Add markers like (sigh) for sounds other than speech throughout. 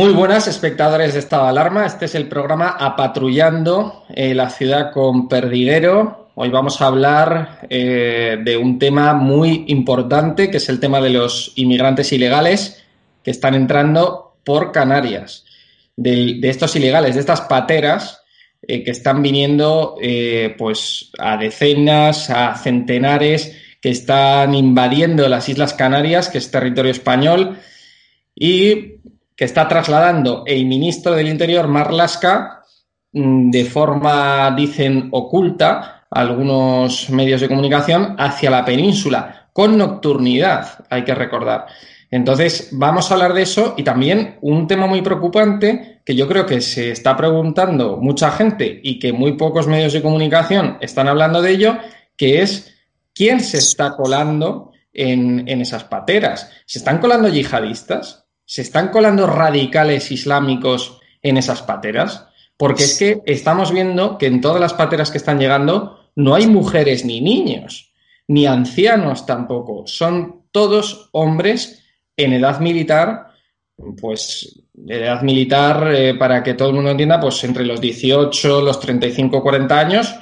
Muy buenas, espectadores de Estado Alarma. Este es el programa Apatrullando eh, la ciudad con Perdiguero. Hoy vamos a hablar eh, de un tema muy importante, que es el tema de los inmigrantes ilegales que están entrando por Canarias. De, estos ilegales, de estas pateras eh, que están viniendo pues a decenas, a centenares, que están invadiendo las Islas Canarias, que es territorio español. Y que está trasladando el ministro del Interior, Marlaska, mm, de forma, dicen, oculta, algunos medios de comunicación, hacia la península, con nocturnidad, hay que recordar. Entonces, vamos a hablar de eso y también un tema muy preocupante que yo creo que se está preguntando mucha gente y que muy pocos medios de comunicación están hablando de ello, que es quién se está colando en, en esas pateras. ¿Se están colando yihadistas? ¿Se están colando radicales islámicos en esas pateras? Porque es que estamos viendo que en todas las pateras que están llegando no hay mujeres ni niños, ni ancianos tampoco. Son todos hombres en edad militar, pues edad militar, eh, para que todo el mundo entienda, pues entre los 18, los 35, 40 años,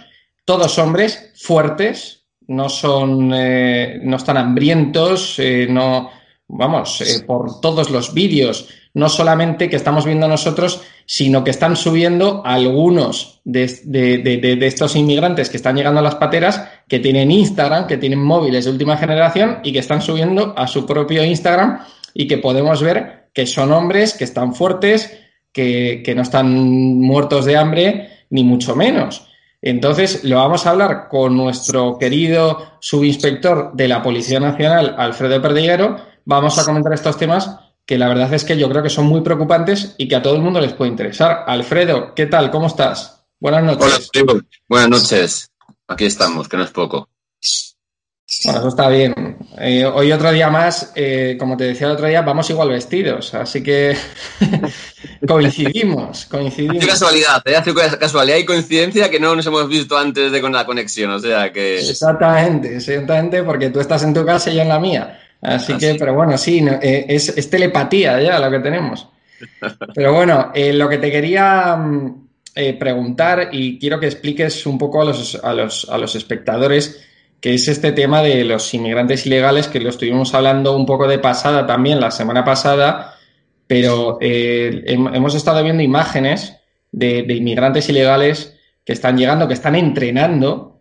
todos hombres fuertes, no son, eh, no están hambrientos, eh, no, vamos, eh, por todos los vídeos, no solamente que estamos viendo nosotros, sino que están subiendo algunos de, estos inmigrantes que están llegando a las pateras, que tienen Instagram, que tienen móviles de última generación y que están subiendo a su propio Instagram y que podemos ver que son hombres, que están fuertes, que, que no están muertos de hambre, ni mucho menos. Entonces, lo vamos a hablar con nuestro querido subinspector de la Policía Nacional, Alfredo Perdiguero, vamos a comentar estos temas que la verdad es que yo creo que son muy preocupantes y que a todo el mundo les puede interesar. Alfredo, ¿qué tal? ¿Cómo estás? Buenas noches. Hola, Buenas noches. Aquí estamos, que no es poco. Bueno, eso está bien. Eh, hoy otro día más, eh, como te decía el otro día, vamos igual vestidos, así que coincidimos, (laughs) coincidimos. Hace casualidad, ¿eh? hace casualidad y coincidencia que no nos hemos visto antes de con la conexión, o sea que... Exactamente, exactamente, porque tú estás en tu casa y yo en la mía. Así que, pero bueno, sí, eh, es, telepatía ya lo que tenemos. (laughs) Pero bueno, eh, lo que te quería mm, eh, preguntar y quiero que expliques un poco a los, a, los, a los espectadores que es este tema de los inmigrantes ilegales, que lo estuvimos hablando un poco de pasada también la semana pasada, pero hemos estado viendo imágenes de, de, inmigrantes ilegales que están llegando, que están entrenando,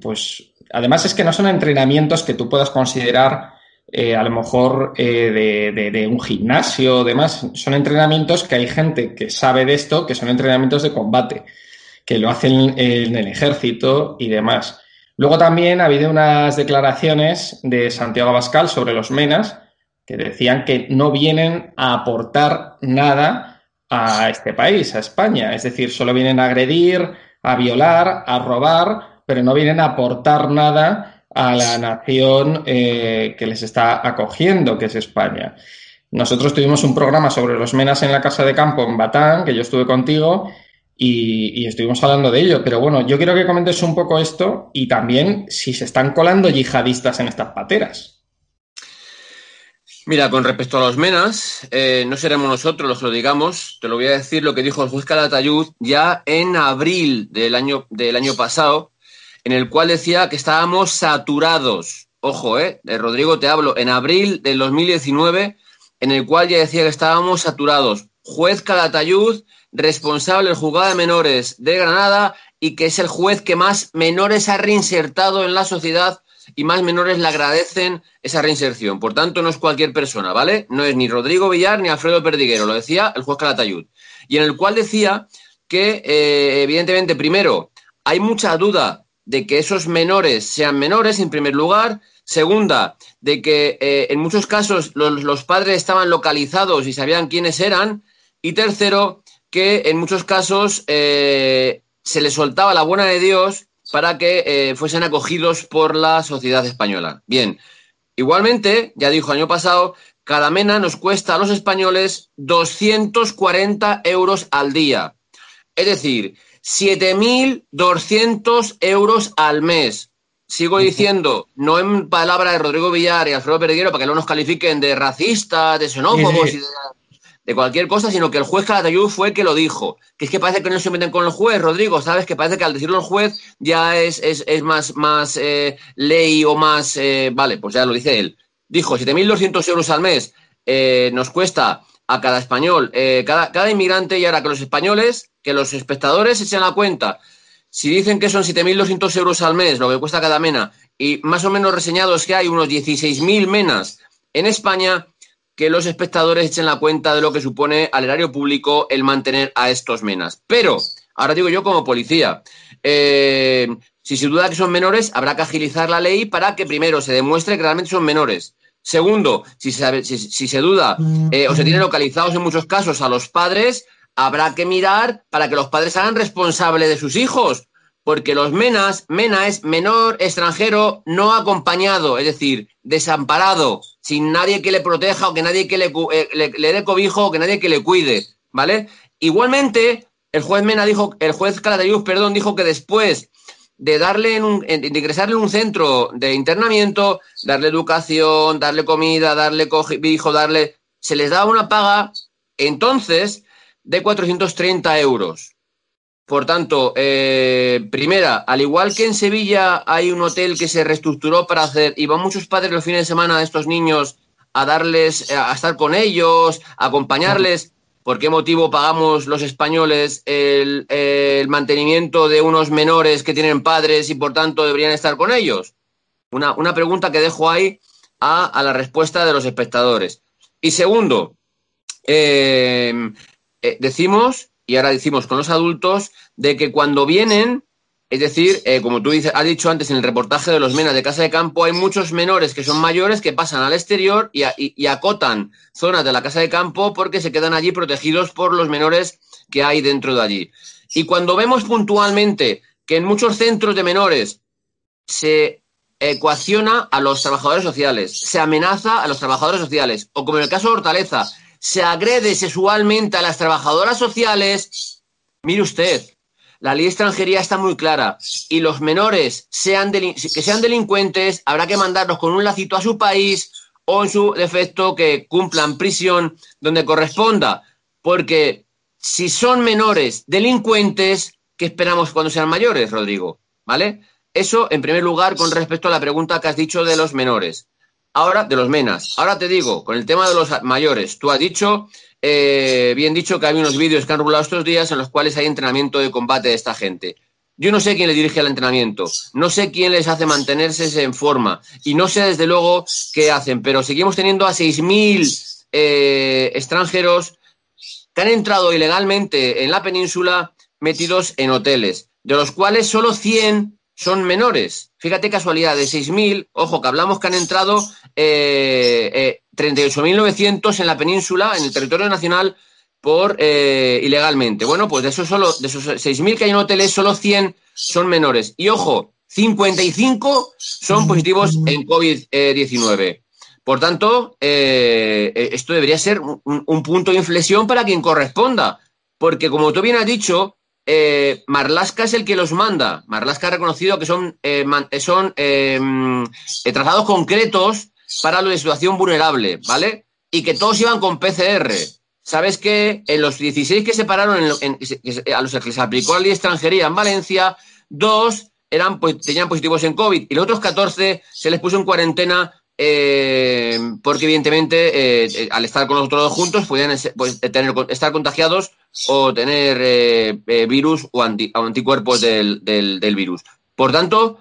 pues además es que no son entrenamientos que tú puedas considerar eh, a lo mejor eh, de, un gimnasio demás. Son entrenamientos que hay gente que sabe de esto, que son entrenamientos de combate, que lo hacen en el ejército y demás. Luego también ha habido unas declaraciones de Santiago Abascal sobre los menas que decían que no vienen a aportar nada a este país, a España. Es decir, solo vienen a agredir, a violar, a robar, pero no vienen a aportar nada a la nación eh, que les está acogiendo, que es España. nosotros tuvimos un programa sobre los menas en la casa de campo en Batán, que yo estuve contigo, y, estuvimos hablando de ello. Pero bueno, yo quiero que comentes un poco esto y también si se están colando yihadistas en estas pateras. Mira, con respecto a los menas, eh, no seremos nosotros los que lo digamos, te lo voy a decir lo que dijo el juez Calatayud ya en abril del año, del año pasado, en el cual decía que estábamos saturados. Ojo, eh, de Rodrigo te hablo, en abril del 2019, en el cual ya decía que estábamos saturados. Juez Calatayud responsable del juzgado de menores de Granada y que es el juez que más menores ha reinsertado en la sociedad y más menores le agradecen esa reinserción. Por tanto, no es cualquier persona, ¿vale? No es ni Rodrigo Villar ni Alfredo Perdiguero, lo decía el juez Calatayud. Y en el cual decía que, eh, evidentemente, primero, hay mucha duda de que esos menores sean menores, en primer lugar. Segunda, de que eh, en muchos casos los, los padres estaban localizados y sabían quiénes eran. Y tercero, que en muchos casos eh, se les soltaba la buena de Dios para que eh, fuesen acogidos por la sociedad española. Bien, igualmente, ya dijo año pasado, cada mena nos cuesta a los españoles 240 euros al día. Es decir, 7.200 euros al mes. Sigo diciendo, no en palabra de Rodrigo Villar y Alfredo Perdiguero para que no nos califiquen de racistas, de xenófobos y de de cualquier cosa, sino que el juez Calatayud fue el que lo dijo. Que es que parece que no se meten con el juez, Rodrigo, ¿sabes? Que parece que al decirlo el juez ya es, es, más, más eh, ley o más... Eh, vale, pues ya lo dice él. Dijo, 7.200 euros al mes eh, nos cuesta a cada español, cada, cada inmigrante, y ahora que los españoles, que los espectadores echen la cuenta. Si dicen que son 7.200 euros al mes, lo que cuesta cada mena, y más o menos reseñados que hay unos 16.000 menas en España, que los espectadores echen la cuenta de lo que supone al erario público el mantener a estos menas. Pero, ahora digo yo como policía, eh, si se duda que son menores, habrá que agilizar la ley para que primero se demuestre que realmente son menores. Segundo, si se, si, se duda eh, o se tienen localizados en muchos casos a los padres, habrá que mirar para que los padres hagan responsable de sus hijos porque los menas, mena es menor extranjero no acompañado, es decir, desamparado, sin nadie que le proteja o que nadie que le, eh, le, dé cobijo o que nadie que le cuide, ¿vale? Igualmente, el juez Mena dijo, el juez Calatayud, perdón, dijo que después de darle en un, ingresarle en un centro de internamiento, darle educación, darle comida, darle cobijo, darle, se les daba una paga entonces de 430 euros. Por tanto, eh, primera, al igual que en Sevilla hay un hotel que se reestructuró para hacer, y van muchos padres los fines de semana a estos niños a darles, eh, a estar con ellos, a acompañarles. ¿Por qué motivo pagamos los españoles el, mantenimiento de unos menores que tienen padres y por tanto deberían estar con ellos? Una, pregunta que dejo ahí a, la respuesta de los espectadores. Y segundo, eh, decimos y ahora decimos con los adultos, de que cuando vienen, es decir, eh, como tú has dicho antes en el reportaje de los menas de casa de campo, hay muchos menores que son mayores que pasan al exterior y, acotan zonas de la casa de campo porque se quedan allí protegidos por los menores que hay dentro de allí. Y cuando vemos puntualmente que en muchos centros de menores se ecuaciona a los trabajadores sociales, se amenaza a los trabajadores sociales, o como en el caso de Hortaleza, se agrede sexualmente a las trabajadoras sociales, mire usted, la ley de extranjería está muy clara y los menores sean que sean delincuentes habrá que mandarlos con un lacito a su país o en su defecto que cumplan prisión donde corresponda, porque si son menores delincuentes, ¿qué esperamos cuando sean mayores, Rodrigo? ¿Vale? Eso en primer lugar con respecto a la pregunta que has dicho de los menores. Ahora, de los menas. Ahora te digo, con el tema de los mayores, tú has dicho, eh, bien dicho, que hay unos vídeos que han rulado estos días en los cuales hay entrenamiento de combate de esta gente. Yo no sé quién le dirige el entrenamiento, no sé quién les hace mantenerse en forma y no sé desde luego qué hacen, pero seguimos teniendo a 6.000 eh, extranjeros que han entrado ilegalmente en la península metidos en hoteles, de los cuales solo 100 son menores. Fíjate casualidad, de 6.000, ojo, que hablamos que han entrado eh, 38.900 eh, en la península, en el territorio nacional, por eh, ilegalmente. Bueno, pues de esos, solo, de esos 6.000 que hay en hoteles, solo 100 son menores. Y ojo, 55 son positivos en COVID-19. Por tanto, eh, eh, esto debería ser un, punto de inflexión para quien corresponda, porque como tú bien has dicho, eh, Marlaska es el que los manda. Marlaska ha reconocido que son, son trazados concretos para la situación vulnerable, ¿vale? Y que todos iban con PCR. ¿Sabes que en los 16 que se pararon, a los que se aplicó la ley extranjería en Valencia, dos eran, pues, tenían positivos en COVID y los otros 14 se les puso en cuarentena eh, porque evidentemente eh, al estar con los otros dos juntos podían pues, tener, estar contagiados o tener eh, virus o, anticuerpos del, virus. Por tanto,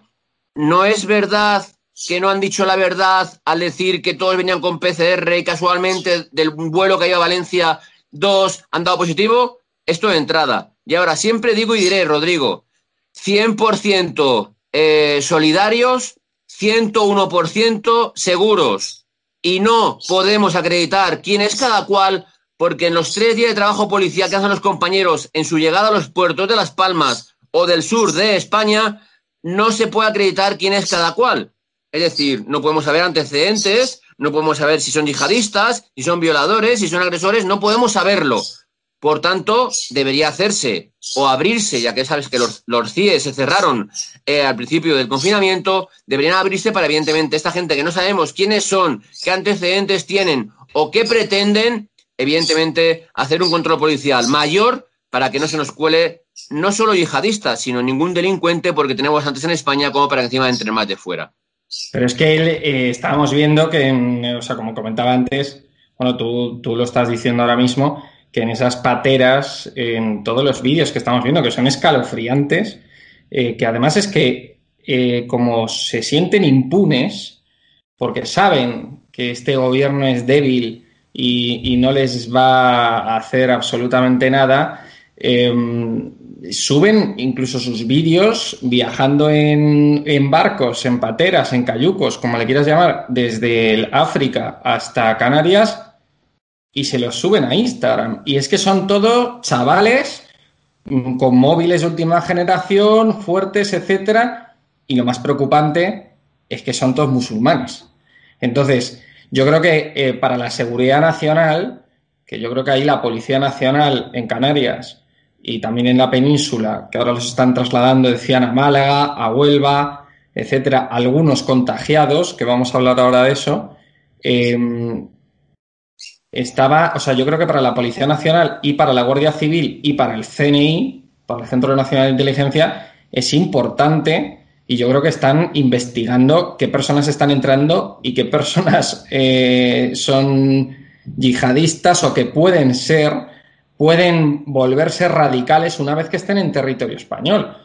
no es verdad que no han dicho la verdad al decir que todos venían con PCR y casualmente del vuelo que iba a Valencia, dos han dado positivo. Esto de entrada. Y ahora siempre digo y diré, Rodrigo, 100% solidarios 101% seguros y no podemos acreditar quién es cada cual porque en los tres días de trabajo policial que hacen los compañeros en su llegada a los puertos de Las Palmas o del sur de España, no se puede acreditar quién es cada cual. Es decir, no podemos saber antecedentes, no podemos saber si son yihadistas, si son violadores, si son agresores, no podemos saberlo. Por tanto, debería hacerse o abrirse, ya que sabes que los, los CIE se cerraron eh, al principio del confinamiento, deberían abrirse para, evidentemente, esta gente que no sabemos quiénes son, qué antecedentes tienen o qué pretenden, evidentemente, hacer un control policial mayor para que no se nos cuele no solo yihadistas, sino ningún delincuente, porque tenemos antes en España como para encima entre más de fuera. Pero es que eh, estábamos viendo que, o sea, como comentaba antes, bueno, tú, tú lo estás diciendo ahora mismo, que en esas pateras, en todos los vídeos que estamos viendo, que son escalofriantes, eh, que además es que eh, como se sienten impunes, porque saben que este gobierno es débil y, no les va a hacer absolutamente nada, em, suben incluso sus vídeos viajando en, en, barcos, en pateras, en cayucos, como le quieras llamar, desde el África hasta Canarias y se los suben a Instagram. Y es que son todos chavales mm, con móviles de última generación, fuertes, etcétera. Y lo más preocupante es que son todos musulmanes. Entonces, yo creo que eh, para la seguridad nacional, que yo creo que ahí la Policía Nacional en Canarias y también en la península, que ahora los están trasladando, decían, a Málaga, a Huelva, etcétera, algunos contagiados, que vamos a hablar ahora de eso, eh, estaba, o sea, yo creo que para la Policía Nacional y para la Guardia Civil y para el CNI, para el Centro Nacional de Inteligencia, es importante y yo creo que están investigando qué personas están entrando y qué personas (laughs) eh, son yihadistas o que pueden ser, pueden volverse radicales una vez que estén en territorio español.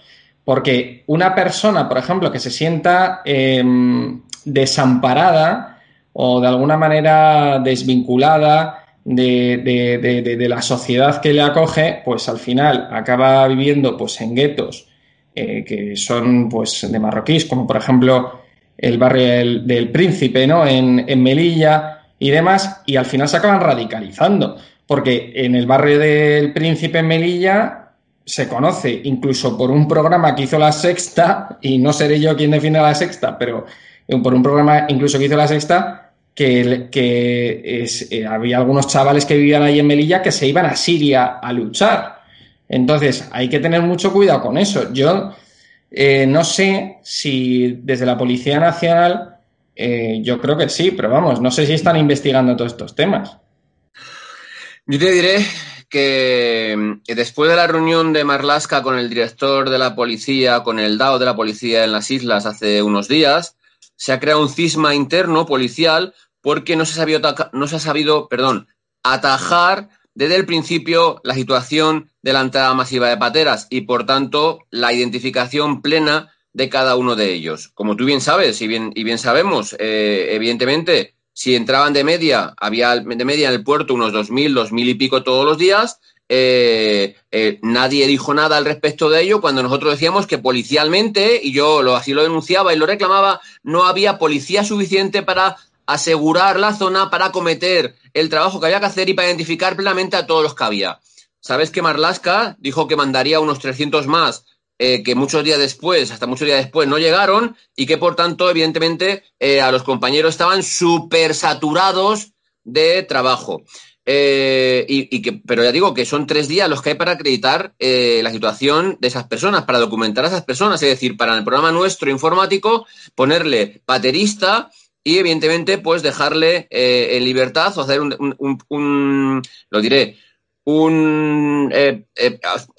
Porque una persona, por ejemplo, que se sienta em, desamparada, o de alguna manera desvinculada de, la sociedad que le acoge, pues al final acaba viviendo pues en guetos eh, que son pues de marroquíes, como por ejemplo el barrio del, Príncipe, ¿no? En, en, Melilla y demás, y al final se acaban radicalizando, porque en el barrio del Príncipe en Melilla se conoce incluso por un programa que hizo la Sexta, y no seré yo quien define la Sexta, pero por un programa incluso que hizo la Sexta, que, eh, había algunos chavales que vivían ahí en Melilla que se iban a Siria a luchar. Entonces, hay que tener mucho cuidado con eso. Yo eh, no sé si desde la Policía Nacional, eh, yo creo que sí, pero vamos, no sé si están investigando todos estos temas. Yo te diré que después de la reunión de Marlasca con el director de la policía, con el DAO de la policía en las islas hace unos días, se ha creado un cisma interno policial porque no se ha sabido, no se ha sabido perdón, atajar desde el principio la situación de la entrada masiva de pateras y, por tanto, la identificación plena de cada uno de ellos. Como tú bien sabes y bien, y bien sabemos, eh, evidentemente, si entraban de media, había de media en el puerto unos 2.000, 2.000 y pico todos los días, eh, eh, nadie dijo nada al respecto de ello cuando nosotros decíamos que policialmente, y yo así lo denunciaba y lo reclamaba, no había policía suficiente para asegurar la zona para cometer el trabajo que había que hacer y para identificar plenamente a todos los que había. Sabes que Marlaska dijo que mandaría unos 300 más eh, que muchos días después, hasta muchos días después, no llegaron y que por tanto, evidentemente, eh, a los compañeros estaban súper saturados de trabajo. Eh, y, que, pero ya digo que son tres días los que hay para acreditar la situación de esas personas, para documentar a esas personas, es decir, para el programa nuestro informático ponerle baterista y evidentemente pues dejarle en libertad o hacer un lo diré, un...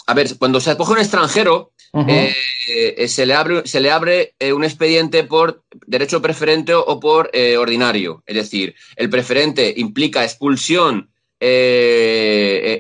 a ver, cuando se acoge un extranjero, eh, eh, se le abre, se le abre eh, un expediente por derecho preferente o por ordinario. Es decir, el preferente implica expulsión,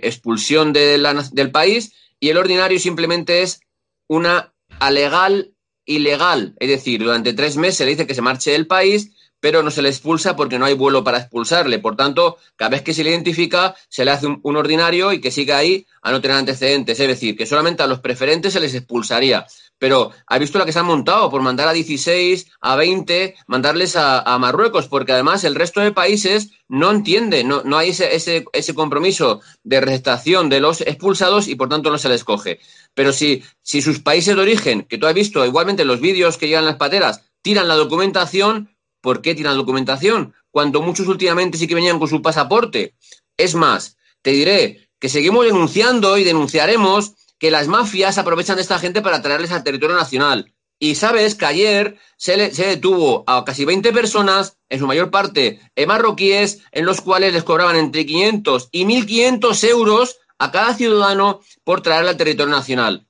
expulsión del país y el ordinario simplemente es una alegal ilegal. Es decir, durante tres meses se le dice que se marche del país pero no se le expulsa porque no hay vuelo para expulsarle. Por tanto, cada vez que se le identifica, se le hace un, ordinario y que siga ahí a no tener antecedentes. Es decir, que solamente a los preferentes se les expulsaría. Pero ha visto la que se han montado por mandar a 16, a 20, mandarles a, Marruecos, porque además el resto de países no entiende, no, no hay ese, ese, compromiso de receptación de los expulsados y por tanto no se les coge. Pero si, si sus países de origen, que tú has visto igualmente los vídeos que llegan las pateras, tiran la documentación, ¿por qué tiran documentación? Cuando muchos últimamente sí que venían con su pasaporte. Es más, te diré que seguimos denunciando y denunciaremos que las mafias aprovechan de esta gente para traerles al territorio nacional. Y sabes que ayer se, detuvo a casi 20 personas, en su mayor parte marroquíes, en los cuales les cobraban entre 500 y 1.500 euros a cada ciudadano por traerle al territorio nacional.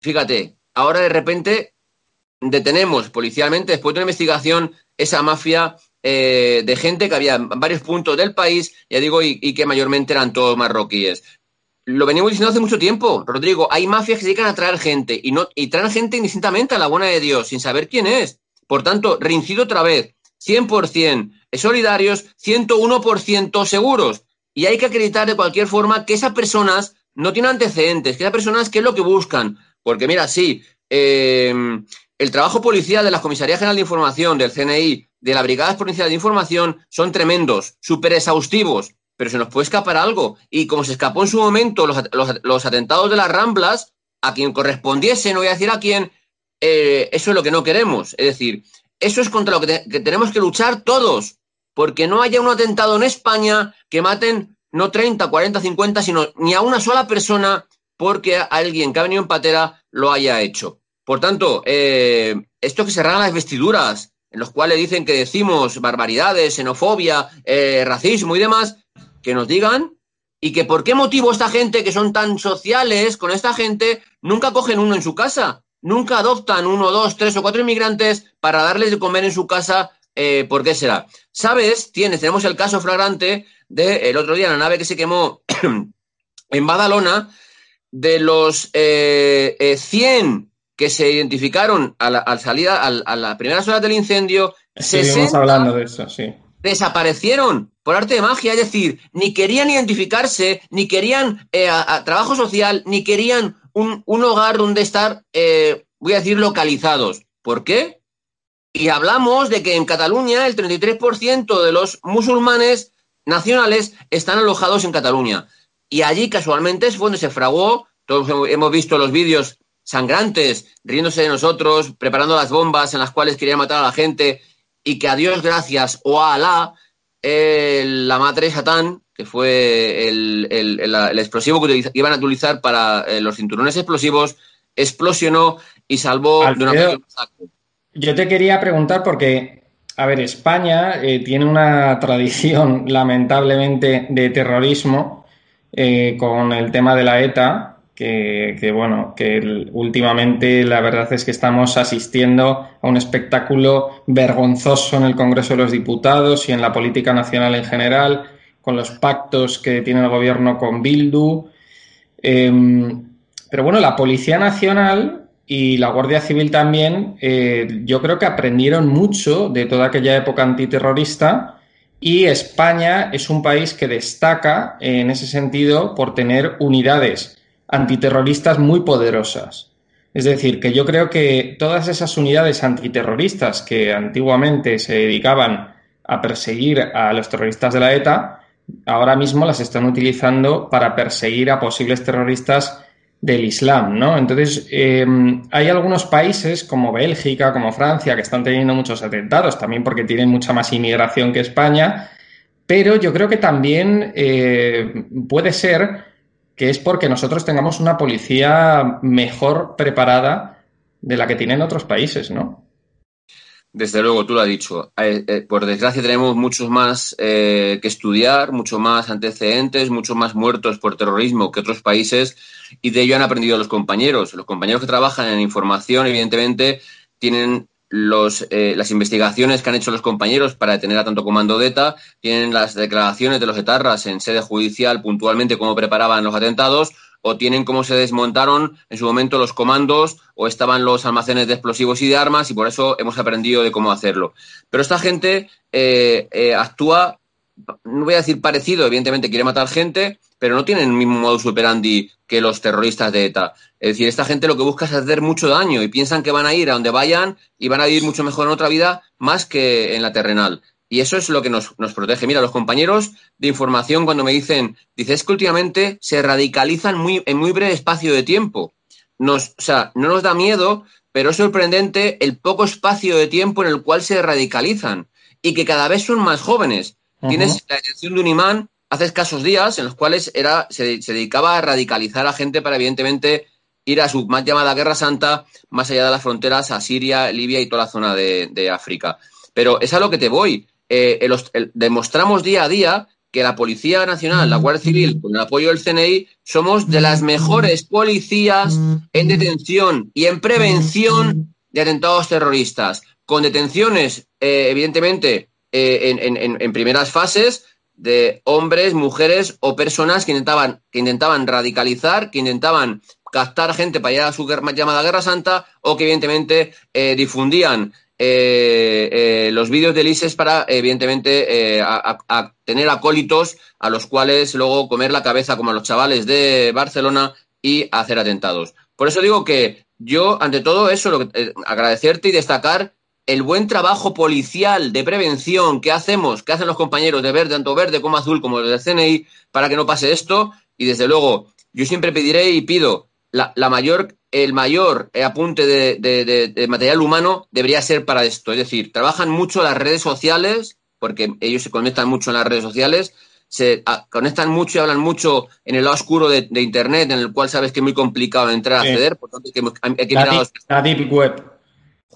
Fíjate, ahora de repente detenemos policialmente, después de una investigación, esa mafia eh, de gente que había en varios puntos del país, ya digo, y, que mayormente eran todos marroquíes. Lo venimos diciendo hace mucho tiempo, Rodrigo. Hay mafias que se dedican a traer gente y, no, y traen gente indistintamente a la buena de Dios, sin saber quién es. Por tanto, reincido otra vez, 100% solidarios, 101% seguros. Y hay que acreditar de cualquier forma que esas personas no tienen antecedentes, que esas personas, ¿qué es lo que buscan? Porque mira, sí, eh, el trabajo policial de la Comisaría General de Información, del CNI, de la Brigada Policial de Información son tremendos, súper exhaustivos, pero se nos puede escapar algo. Y como se escapó en su momento los, atentados de las Ramblas, a quien correspondiese, no voy a decir a quién, eh, eso es lo que no queremos. Es decir, eso es contra lo que, que tenemos que luchar todos, porque no haya un atentado en España que maten no 30, 40, 50, sino ni a una sola persona porque alguien que ha venido en patera lo haya hecho. Por tanto, eh, esto que se las vestiduras, en los cuales dicen que decimos barbaridades, xenofobia, eh, racismo y demás, que nos digan y que por qué motivo esta gente que son tan sociales con esta gente nunca cogen uno en su casa, nunca adoptan uno, dos, tres o cuatro inmigrantes para darles de comer en su casa. Eh, ¿Por qué será? ¿Sabes? Tienes, tenemos el caso flagrante de el otro día la nave que se quemó (clears throat) en Badalona, de los eh, 100 que se identificaron a la, salida, a, las primeras horas del incendio, Estuvimos hablando de eso, sí. Desaparecieron por arte de magia, es decir, ni querían identificarse, ni querían eh, trabajo social, ni querían un, hogar donde estar, eh, voy a decir, localizados. ¿Por qué? Y hablamos de que en Cataluña el 33% de los musulmanes nacionales están alojados en Cataluña. Y allí casualmente es donde se fraguó, todos hemos visto los vídeos sangrantes, riéndose de nosotros, preparando las bombas en las cuales querían matar a la gente, y que a Dios gracias, o a Alá, la madre Satán, que fue el, explosivo que iban a utilizar para eh, los cinturones explosivos, explosionó y salvó de una Yo te quería preguntar porque, a ver, España eh, tiene una tradición (laughs) lamentablemente de terrorismo eh, con el tema de la ETA que, bueno, que últimamente la verdad es que estamos asistiendo a un espectáculo vergonzoso en el Congreso de los Diputados y en la política nacional en general, con los pactos que tiene el gobierno con Bildu. Em, pero bueno, la Policía Nacional y la Guardia Civil también, eh, yo creo que aprendieron mucho de toda aquella época antiterrorista y España es un país que destaca en ese sentido por tener unidades antiterroristas muy poderosas. Es decir, que yo creo que todas esas unidades antiterroristas que antiguamente se dedicaban a perseguir a los terroristas de la ETA, ahora mismo las están utilizando para perseguir a posibles terroristas del Islam, ¿no? Entonces, em, hay algunos países como Bélgica, como Francia, que están teniendo muchos atentados, también porque tienen mucha más inmigración que España, pero yo creo que también eh, puede ser que es porque nosotros tengamos una policía mejor preparada de la que tienen otros países, ¿no? Desde luego, tú lo has dicho. Eh, eh, por desgracia tenemos muchos más que estudiar, mucho más antecedentes, muchos más muertos por terrorismo que otros países y de ello han aprendido los compañeros. Los compañeros que trabajan en información, evidentemente, tienen los, eh, las investigaciones que han hecho los compañeros para detener a tanto comando de ETA, tienen las declaraciones de los etarras en sede judicial puntualmente cómo preparaban los atentados, o tienen cómo se desmontaron en su momento los comandos, o estaban los almacenes de explosivos y de armas, y por eso hemos aprendido de cómo hacerlo. Pero esta gente eh, eh, actúa, no voy a decir parecido, evidentemente quiere matar gente, pero no tienen el mismo modus operandi que los terroristas de ETA. Es decir, esta gente lo que busca es hacer mucho daño y piensan que van a ir a donde vayan y van a vivir mucho mejor en otra vida más que en la terrenal. Y eso es lo que nos, protege. Mira, los compañeros de información cuando me dicen, dices que últimamente se radicalizan muy, en muy breve espacio de tiempo. Nos, o sea, no nos da miedo, pero es sorprendente el poco espacio de tiempo en el cual se radicalizan y que cada vez son más jóvenes. Tienes la atención de un imán hace escasos días en los cuales era, se, dedicaba a radicalizar a gente para, evidentemente, ir a su más llamada Guerra Santa, más allá de las fronteras, a Siria, Libia y toda la zona de, África. Pero es a lo que te voy. Eh, demostramos día a día que la Policía Nacional, la Guardia Civil, con el apoyo del CNI, somos de las mejores policías en detención y en prevención de atentados terroristas, con detenciones, eh, evidentemente, eh, en, primeras fases, de hombres, mujeres o personas que intentaban, que intentaban radicalizar, que intentaban captar gente para ir a su llamada Guerra Santa o que evidentemente eh, difundían eh, los vídeos del ISIS para, evidentemente, tener acólitos a los cuales luego comer la cabeza como a los chavales de Barcelona y hacer atentados. Por eso digo que yo, ante todo eso, lo agradecerte y destacar el buen trabajo policial de prevención que hacemos, que hacen los compañeros de verde, tanto verde como azul, como los del CNI, para que no pase esto. Y desde luego, yo siempre pediré y pido la, mayor, el mayor apunte de, material humano debería ser para esto. Es decir, trabajan mucho las redes sociales, porque ellos se conectan mucho en las redes sociales, se conectan mucho y hablan mucho en el lado oscuro de, Internet, en el cual sabes que es muy complicado entrar a acceder, por tanto hay que, la deep web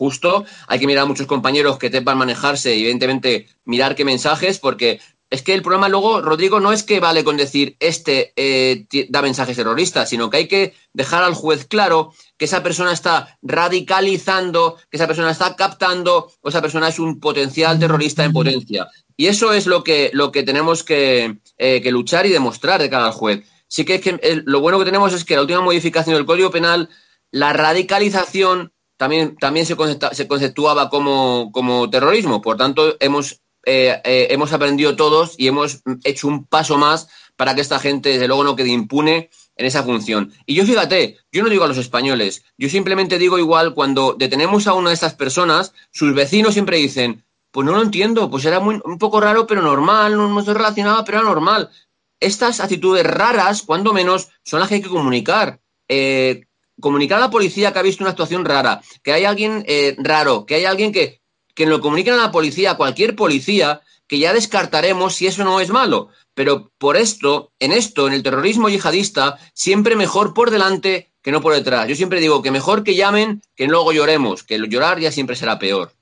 justo. Hay que mirar a muchos compañeros que sepan manejarse y, evidentemente, mirar qué mensajes, porque es que el problema luego, Rodrigo, no es que vale con decir este eh, da mensajes terroristas, sino que hay que dejar al juez claro que esa persona está radicalizando, que esa persona está captando, o esa persona es un potencial terrorista en potencia. Y eso es lo que, lo que tenemos que, eh, que luchar y demostrar de cara al juez. Sí que, es que eh, lo bueno que tenemos es que la última modificación del Código Penal, la radicalización también, también se, se conceptuaba como, como, terrorismo. Por tanto, hemos, eh, eh, hemos aprendido todos y hemos hecho un paso más para que esta gente, desde luego, no quede impune en esa función. Y yo fíjate, yo no digo a los españoles, yo simplemente digo igual cuando detenemos a una de estas personas, sus vecinos siempre dicen, pues no lo entiendo, pues era muy, un poco raro, pero normal, no, no se relacionaba, pero era normal. Estas actitudes raras, cuando menos, son las que hay que comunicar. Eh, comunicar a la policía que ha visto una actuación rara, que hay alguien eh, raro, que hay alguien que, que lo comuniquen a la policía, a cualquier policía, que ya descartaremos si eso no es malo. Pero por esto, en esto, en el terrorismo yihadista, siempre mejor por delante que no por detrás. Yo siempre digo que mejor que llamen que luego lloremos, que llorar ya siempre será peor.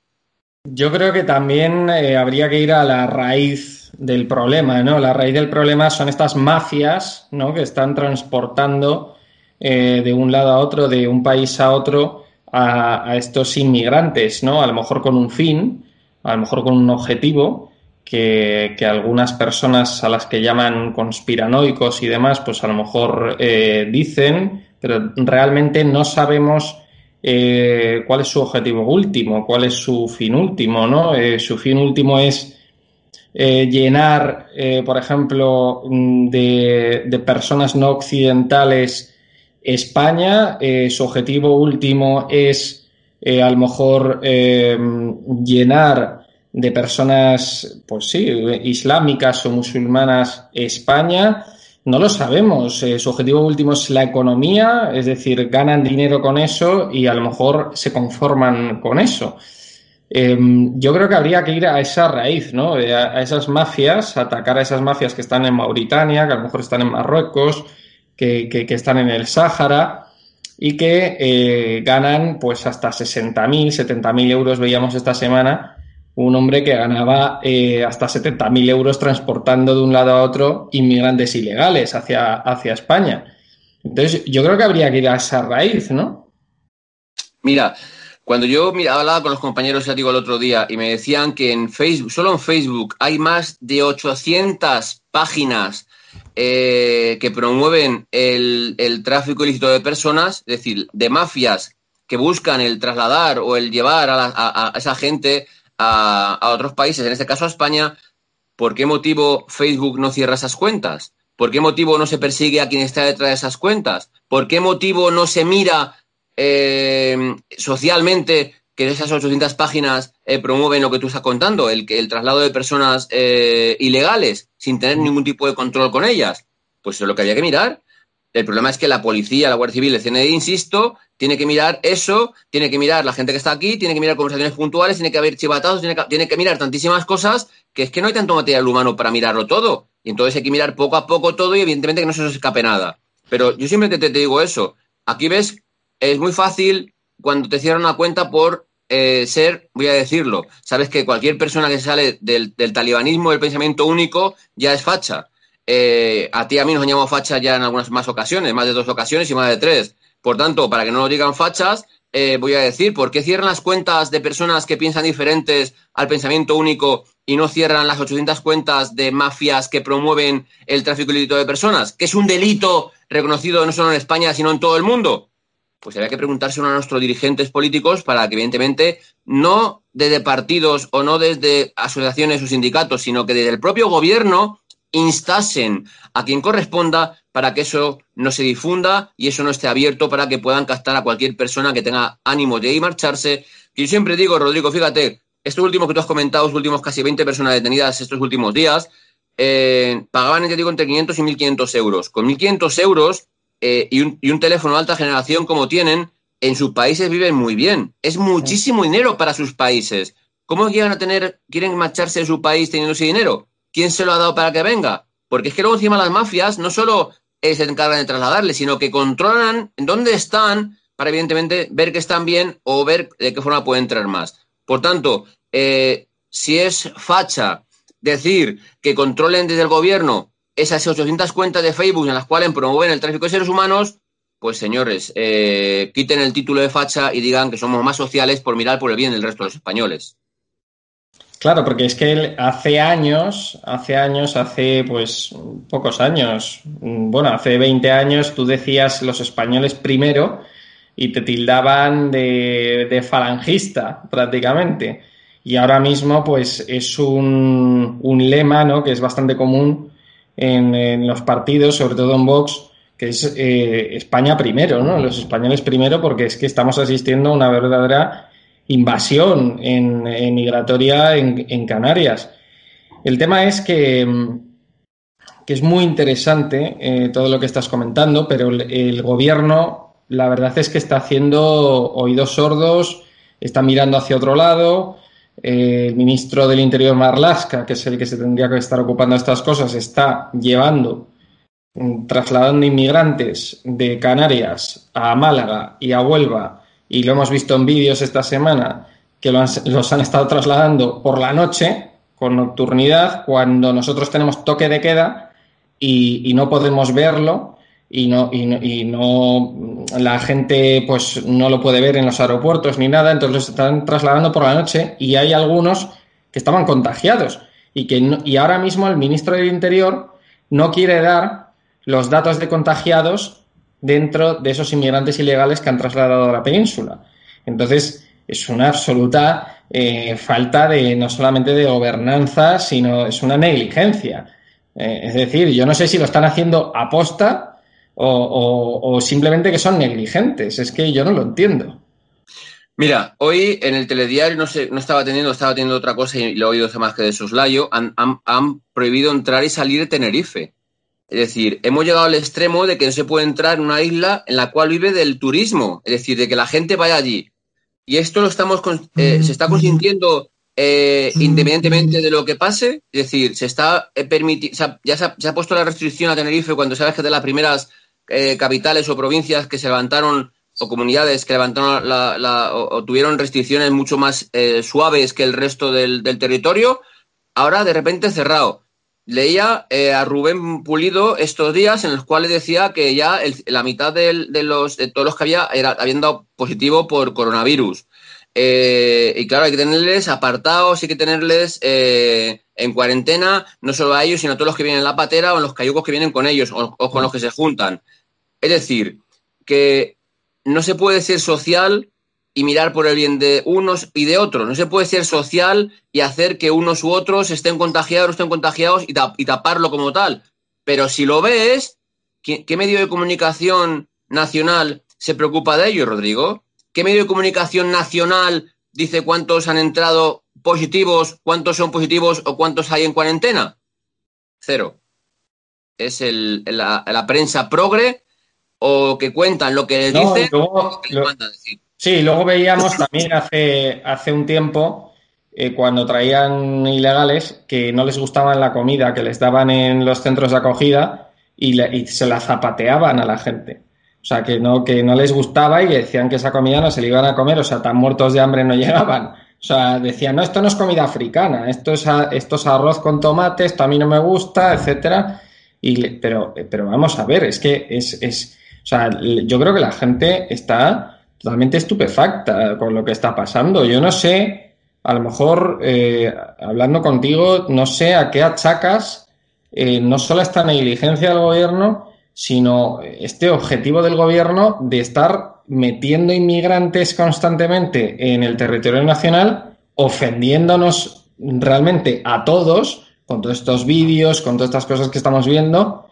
Yo creo que también eh, habría que ir a la raíz del problema, ¿no? La raíz del problema son estas mafias, ¿no? Que están transportando eh, de un lado a otro, de un país a otro, a, estos inmigrantes, ¿no? A lo mejor con un fin, a lo mejor con un objetivo, que, algunas personas a las que llaman conspiranoicos y demás, pues a lo mejor eh, dicen, pero realmente no sabemos eh, cuál es su objetivo último, cuál es su fin último, ¿no? su fin último es llenar, por ejemplo, de, de, personas no occidentales España, eh, su objetivo último es eh, a lo mejor em, llenar de personas, pues sí, islámicas o musulmanas España No lo sabemos. Eh, su objetivo último es la economía, es decir, ganan dinero con eso y a lo mejor se conforman con eso. Em, yo creo que habría que ir a esa raíz, ¿no? Eh, a, esas mafias, atacar a esas mafias que están en Mauritania, que a lo mejor están en Marruecos, que, que, están en el Sáhara y que eh, ganan pues hasta 60.000, 70.000 euros, veíamos esta semana, un hombre que ganaba eh, hasta 70.000 euros transportando de un lado a otro inmigrantes ilegales hacia, hacia España. Entonces, yo creo que habría que ir a esa raíz, ¿no? Mira, cuando yo hablaba con los compañeros, ya digo, el otro día, y me decían que en Facebook, solo en Facebook, hay más de 800 páginas eh, que promueven el, tráfico ilícito de personas, es decir, de mafias que buscan el trasladar o el llevar a, esa gente a, a, otros países, en este caso a España, ¿por qué motivo Facebook no cierra esas cuentas? ¿Por qué motivo no se persigue a quien está detrás de esas cuentas? ¿Por qué motivo no se mira eh, socialmente que esas 800 páginas eh, promueven lo que tú estás contando, el, el traslado de personas eh, ilegales sin tener ningún tipo de control con ellas. Pues eso es lo que había que mirar. El problema es que la policía, la Guardia Civil, el CNI, insisto, tiene que mirar eso, tiene que mirar la gente que está aquí, tiene que mirar conversaciones puntuales, tiene que haber chivatados, tiene que, tiene que mirar tantísimas cosas que es que no hay tanto material humano para mirarlo todo. Y entonces hay que mirar poco a poco todo y evidentemente que no se nos escape nada. Pero yo siempre te digo eso. Aquí ves es muy fácil cuando te cierran una cuenta por eh, ser, voy a decirlo, sabes que cualquier persona que sale del, talibanismo, del pensamiento único, ya es facha. Eh, a ti a mí nos han llamado facha ya en algunas más ocasiones, más de dos ocasiones y más de tres. Por tanto, para que no nos digan fachas, eh, voy a decir, ¿por qué cierran las cuentas de personas que piensan diferentes al pensamiento único y no cierran las 800 cuentas de mafias que promueven el tráfico ilícito de personas? Que es un delito reconocido no solo en España, sino en todo el mundo pues había que preguntarse a nuestros dirigentes políticos para que, evidentemente, no desde partidos o no desde asociaciones o sindicatos, sino que desde el propio gobierno instasen a quien corresponda para que eso no se difunda y eso no esté abierto para que puedan captar a cualquier persona que tenga ánimo de ir marcharse. Que yo siempre digo, Rodrigo, fíjate, estos últimos que tú has comentado, los últimos casi 20 personas detenidas estos últimos días, eh, pagaban, te digo, entre 500 y 1.500 euros. Con 1.500 euros eh, y, un, teléfono de alta generación como tienen, en sus países viven muy bien. Es muchísimo dinero para sus países. ¿Cómo llegan a tener, quieren marcharse de su país teniendo ese dinero? ¿Quién se lo ha dado para que venga? Porque es que luego encima las mafias no solo eh, se encargan de trasladarle, sino que controlan dónde están para evidentemente ver que están bien o ver de qué forma pueden entrar más. Por tanto, eh, si es facha decir que controlen desde el gobierno esas 800 cuentas de Facebook en las cuales promueven el tráfico de seres humanos, pues señores, eh, quiten el título de facha y digan que somos más sociales por mirar por el bien del resto de los españoles. Claro, porque es que hace años, hace años, hace pues pocos años, bueno, hace 20 años tú decías los españoles primero y te tildaban de, falangista prácticamente. Y ahora mismo pues es un, un lema, ¿no? Que es bastante común en, los partidos, sobre todo en Vox, que es eh, España primero, ¿no? Los españoles primero, porque es que estamos asistiendo a una verdadera invasión en, migratoria en, Canarias. El tema es que, que es muy interesante eh, todo lo que estás comentando, pero el, gobierno, la verdad es que está haciendo oídos sordos, está mirando hacia otro lado, el ministro del Interior Marlasca, que es el que se tendría que estar ocupando estas cosas, está llevando, mm, trasladando inmigrantes de Canarias a Málaga y a Huelva, y lo hemos visto en vídeos esta semana, que los han estado trasladando por la noche, con nocturnidad, cuando nosotros tenemos toque de queda y no podemos verlo y no, y no, la gente pues no lo puede ver en los aeropuertos ni nada, entonces los están trasladando por la noche y hay algunos que estaban contagiados y que y ahora mismo el ministro del Interior no quiere dar los datos de contagiados dentro de esos inmigrantes ilegales que han trasladado a la península. Entonces, es una absoluta eh, falta de no solamente de gobernanza, sino es una negligencia. Eh, es decir, yo no sé si lo están haciendo aposta o, simplemente que son negligentes. Es que yo no lo entiendo. Mira, hoy en el telediario no, sé, no estaba teniendo, estaba teniendo otra cosa y lo he oído más que de soslayo. Han, han, prohibido entrar y salir de Tenerife. Es decir, hemos llegado al extremo de que no se puede entrar en una isla en la cual vive del turismo, es decir, de que la gente vaya allí. Y esto lo estamos eh, se está consintiendo eh, independientemente de lo que pase, es decir, se está eh, ya se ha, puesto la restricción a Tenerife cuando sabes que de las primeras capitales o provincias que se levantaron o comunidades que levantaron la, o, tuvieron restricciones mucho más suaves que el resto del territorio, ahora de repente cerrado leía eh, a Rubén Pulido estos días en los cuales decía que ya la mitad de, los, de todos los que había era, habían dado positivo por coronavirus. Eh, y claro, hay que tenerles apartados, hay que tenerles eh, en cuarentena, no solo a ellos, sino a todos los que vienen en la patera o los cayucos que vienen con ellos o con los que se juntan. Es decir, que no se puede ser social y mirar por el bien de unos y de otros. No se puede ser social y hacer que unos u otros estén contagiados o estén contagiados y, taparlo como tal. Pero si lo ves, ¿qué, medio de comunicación nacional se preocupa de ello, Rodrigo? ¿Qué medio de comunicación nacional dice cuántos han entrado positivos, cuántos son positivos o cuántos hay en cuarentena? Cero. Es el, la, prensa progre o que cuentan lo que les dicen o que les decir. Sí, luego veíamos también hace, hace un tiempo, eh, cuando traían ilegales, que no les gustaba la comida que les daban en los centros de acogida y, se la zapateaban a la gente. O sea, que no, que no les gustaba y decían que esa comida no se le iban a comer, o sea, tan muertos de hambre no (laughs) llegaban. O sea, decían, no, esto no es comida africana, esto es, esto es arroz con tomate, esto a mí no me gusta, etcétera. Y, pero, pero vamos a ver, es que es, sea, yo creo que la gente está totalmente estupefacta con lo que está pasando. Yo no sé, a lo mejor, eh, hablando contigo, no sé a qué achacas eh, no solo esta negligencia del gobierno, sino este objetivo del gobierno de estar metiendo inmigrantes constantemente en el territorio nacional, ofendiéndonos realmente a todos con todos estos vídeos, con todas estas cosas que estamos viendo,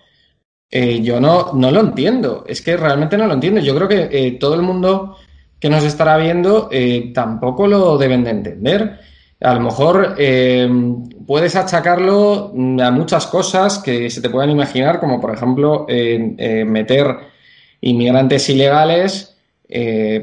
eh, yo no, no lo entiendo, es que realmente no lo entiendo. Yo creo que eh, todo el mundo que nos estará viendo eh, tampoco lo deben de entender. A lo mejor puedes achacarlo a muchas cosas que se te puedan imaginar, como por ejemplo meter inmigrantes ilegales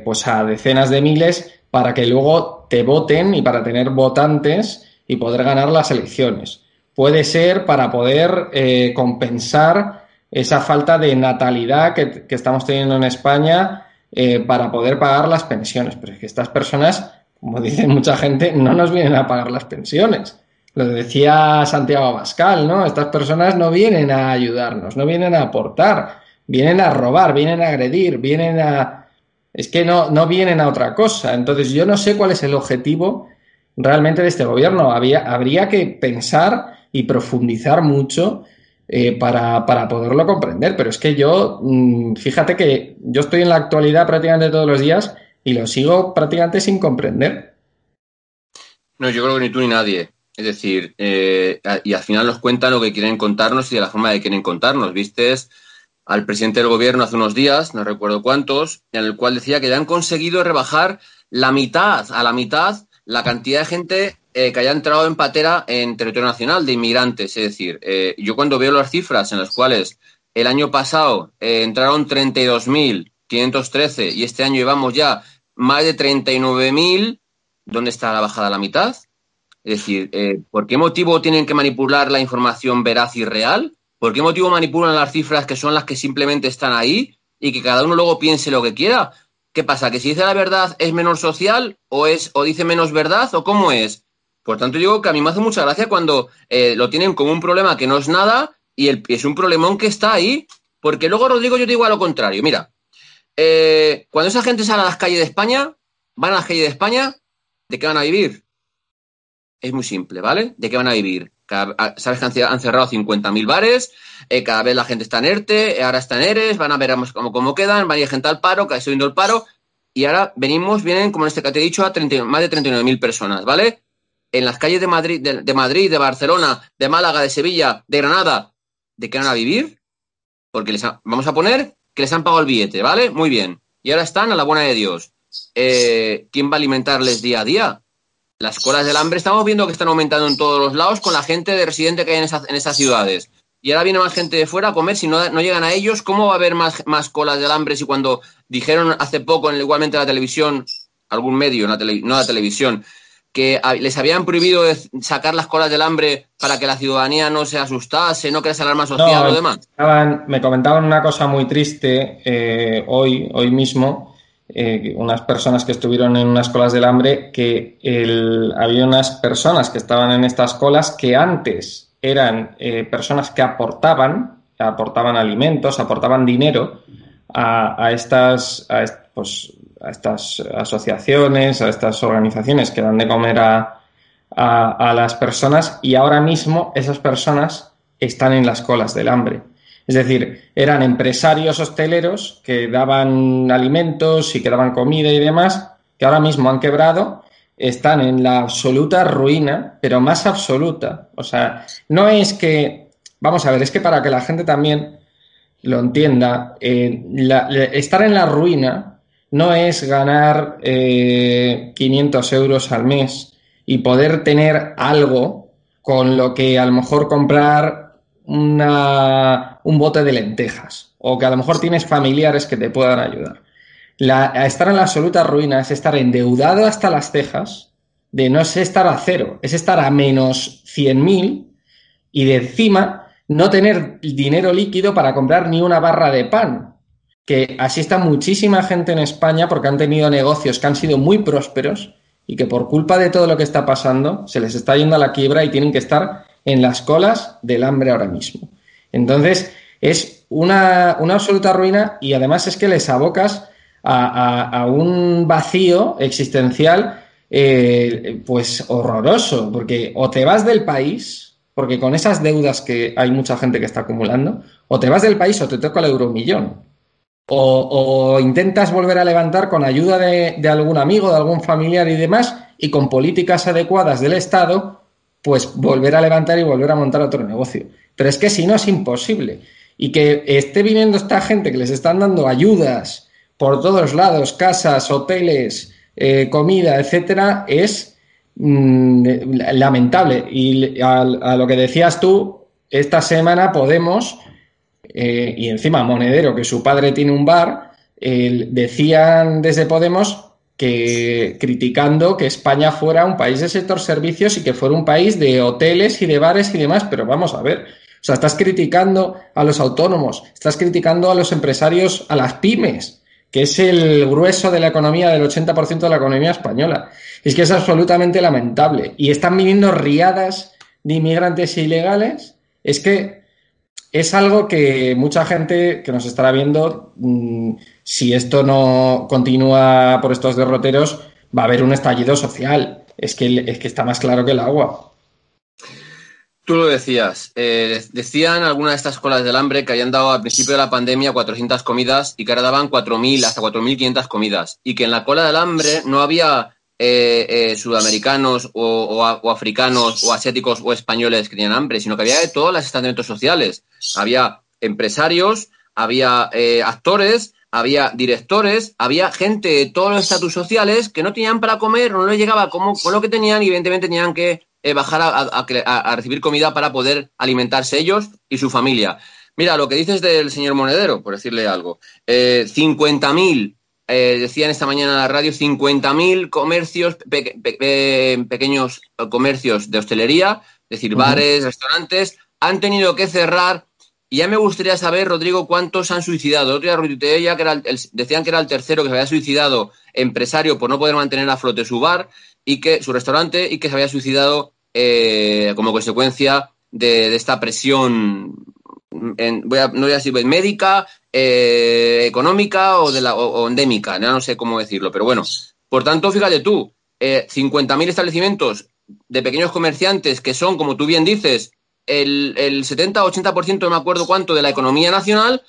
pues a decenas de miles para que luego te voten y para tener votantes y poder ganar las elecciones. Puede ser para poder compensar esa falta de natalidad que, estamos teniendo en España eh, para poder pagar las pensiones. Pero es que estas personas, como dice mucha gente, no nos vienen a pagar las pensiones. Lo decía Santiago Abascal, ¿no? Estas personas no vienen a ayudarnos, no vienen a aportar, vienen a robar, vienen a agredir, vienen a... Es que no, no vienen a otra cosa. Entonces yo no sé cuál es el objetivo realmente de este gobierno. Había, habría que pensar y profundizar mucho eh, para, para, poderlo comprender. Pero es que yo, mm, fíjate que yo estoy en la actualidad prácticamente todos los días y lo sigo prácticamente sin comprender. No, yo creo que ni tú ni nadie. Es decir, eh, y al final nos cuentan lo que quieren contarnos y de la forma que quieren contarnos. Vistes al presidente del gobierno hace unos días, no recuerdo cuántos, en el cual decía que ya han conseguido rebajar la mitad, a la mitad, la cantidad de gente eh, que haya entrado en patera en territorio nacional de inmigrantes. Es decir, eh, yo cuando veo las cifras en las cuales el año pasado eh, entraron 32.513 y este año llevamos ya más de 39.000, ¿dónde está la bajada a la mitad? Es decir, ¿por qué motivo tienen que manipular la información veraz y real? ¿Por qué motivo manipulan las cifras que son las que simplemente están ahí y que cada uno luego piense lo que quiera? ¿Qué pasa? ¿Que si dice la verdad es menor social o es o dice menos verdad o cómo es? Por tanto, digo que a mí me hace mucha gracia cuando eh, lo tienen como un problema que no es nada y es un problemón que está ahí. Porque luego, Rodrigo, yo digo a lo contrario. Mira, eh, cuando esa gente sale a las calles de España, van a las calles de España, ¿de qué van a vivir? Es muy simple, ¿vale? ¿De qué van a vivir? Ah, sabes que han, cerrado 50.000 bares, eh, cada vez la gente está en ERTE, ahora está en ERES, van a ver cómo, cómo quedan, van a ir gente al paro, que ha subiendo el paro, y ahora venimos, vienen, como en este que te he dicho, a más de 39.000 personas, ¿vale? En las calles de Madrid, de, Madrid, de Barcelona, de Málaga, de Sevilla, de Granada, ¿de qué van a vivir? Porque les vamos a poner que les han pagado el billete, ¿vale? Muy bien. Y ahora están a la buena de Dios. Eh, ¿Quién va a alimentarles día a día? Las colas del hambre estamos viendo que están aumentando en todos los lados con la gente de residente que hay en, esas, en ciudades. y ahora viene más gente de fuera a comer, si no, no llegan a ellos, ¿cómo va a haber más, más colas de alambre si cuando dijeron hace poco, en, igualmente la televisión, algún medio, no la televisión, que les habían prohibido sacar las colas del hambre para que la ciudadanía no se asustase, no crease alarma social o demás? Me comentaban una cosa muy triste eh, hoy, hoy mismo, eh, unas personas que estuvieron en unas colas del hambre, que había unas personas que estaban en estas colas que antes eran eh, personas que aportaban, aportaban alimentos, aportaban dinero a, estas, pues, a estas asociaciones, a estas organizaciones que dan de comer a, las personas y ahora mismo esas personas están en las colas del hambre. Es decir, eran empresarios hosteleros que daban alimentos y que daban comida y demás, que ahora mismo han quebrado, están en la absoluta ruina, pero más absoluta. O sea, no es que, vamos a ver, es que para que la gente también lo entienda, eh, estar en la ruina no es ganar 500 eh, euros al mes y poder tener algo con lo que a lo mejor comprar una, un bote de lentejas o que a lo mejor tienes familiares que te puedan ayudar. estar en la absoluta ruina es estar endeudado hasta las cejas, de no es estar a cero, es estar a menos 100.000 y de encima no tener dinero líquido para comprar ni una barra de pan, que así está muchísima gente en España porque han tenido negocios que han sido muy prósperos y que por culpa de todo lo que está pasando se les está yendo a la quiebra y tienen que estar en las colas del hambre ahora mismo. Entonces, es una, absoluta ruina y además es que les abocas a, un vacío existencial eh, pues horroroso, porque o te vas del país, porque con esas deudas que hay mucha gente que está acumulando, o te vas del país o te toca el euromillón. O, intentas volver a levantar con ayuda de, algún amigo, de algún familiar y demás, y con políticas adecuadas del Estado, pues volver a levantar y volver a montar otro negocio. Pero es que si no es imposible. Y que esté viniendo esta gente que les están dando ayudas por todos lados, casas, hoteles, eh, comida, etcétera, es mm, lamentable. Y a lo que decías tú, esta semana Podemos eh, y encima Monedero, que su padre tiene un bar, decían desde Podemos que criticando que España fuera un país de sector servicios y que fuera un país de hoteles y de bares y demás, pero vamos a ver, o sea, estás criticando a los autónomos, estás criticando a los empresarios, a las pymes, que es el grueso de la economía, del 80% de la economía española. Es que es absolutamente lamentable. Y están viniendo riadas de inmigrantes ilegales. Es que es algo que mucha gente que nos estará viendo, mm, si esto no continúa por estos derroteros, va a haber un estallido social. Es que, es que está más claro que el agua. Tú lo decías. Eh, decían algunas de estas colas del hambre que habían dado al principio de la pandemia 400 comidas y que ahora daban 4.000 hasta 4.500 comidas. Y que en la cola del hambre no había eh, eh, sudamericanos o, africanos o asiáticos o españoles que tenían hambre, sino que había de todos los estamentos sociales. Había empresarios, había eh, actores, había directores, había gente de todos los estatus sociales que no tenían para comer, no les llegaba como, con lo que tenían y evidentemente tenían que bajar a, recibir comida para poder alimentarse ellos y su familia. Mira, lo que dices del señor Monedero, por decirle algo, 50.000 eh, decían esta mañana en la radio, 50.000 comercios, pequeños comercios de hostelería, es decir, bares, restaurantes, han tenido que cerrar. Y ya me gustaría saber, Rodrigo, cuántos han suicidado. Otro día ya que era decían que era el tercero que se había suicidado empresario por no poder mantener a flote su bar y que su restaurante y que se había suicidado eh, como consecuencia de, esta presión no voy a decir médica, eh, económica o, de la, o, endémica, no sé cómo decirlo, pero bueno. Por tanto, fíjate tú, eh, 50.000 establecimientos de pequeños comerciantes que son, como tú bien dices, el, el 70-80%, no me acuerdo cuánto, de la economía nacional,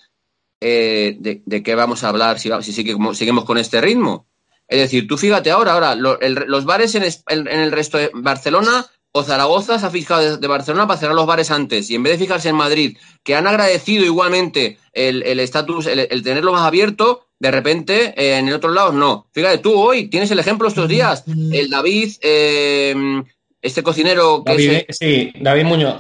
eh, de, qué vamos a hablar si, si seguimos con este ritmo? Es decir, tú fíjate ahora, ahora los bares en, en, el resto de Barcelona o Zaragoza se ha fijado de, Barcelona para cerrar los bares antes y en vez de fijarse en Madrid, que han agradecido igualmente el estatus, el, tenerlo más abierto, de repente eh, en el otro lado no. Fíjate, tú hoy tienes el ejemplo estos días, el David, eh, este cocinero que David, Sí, David Muñoz.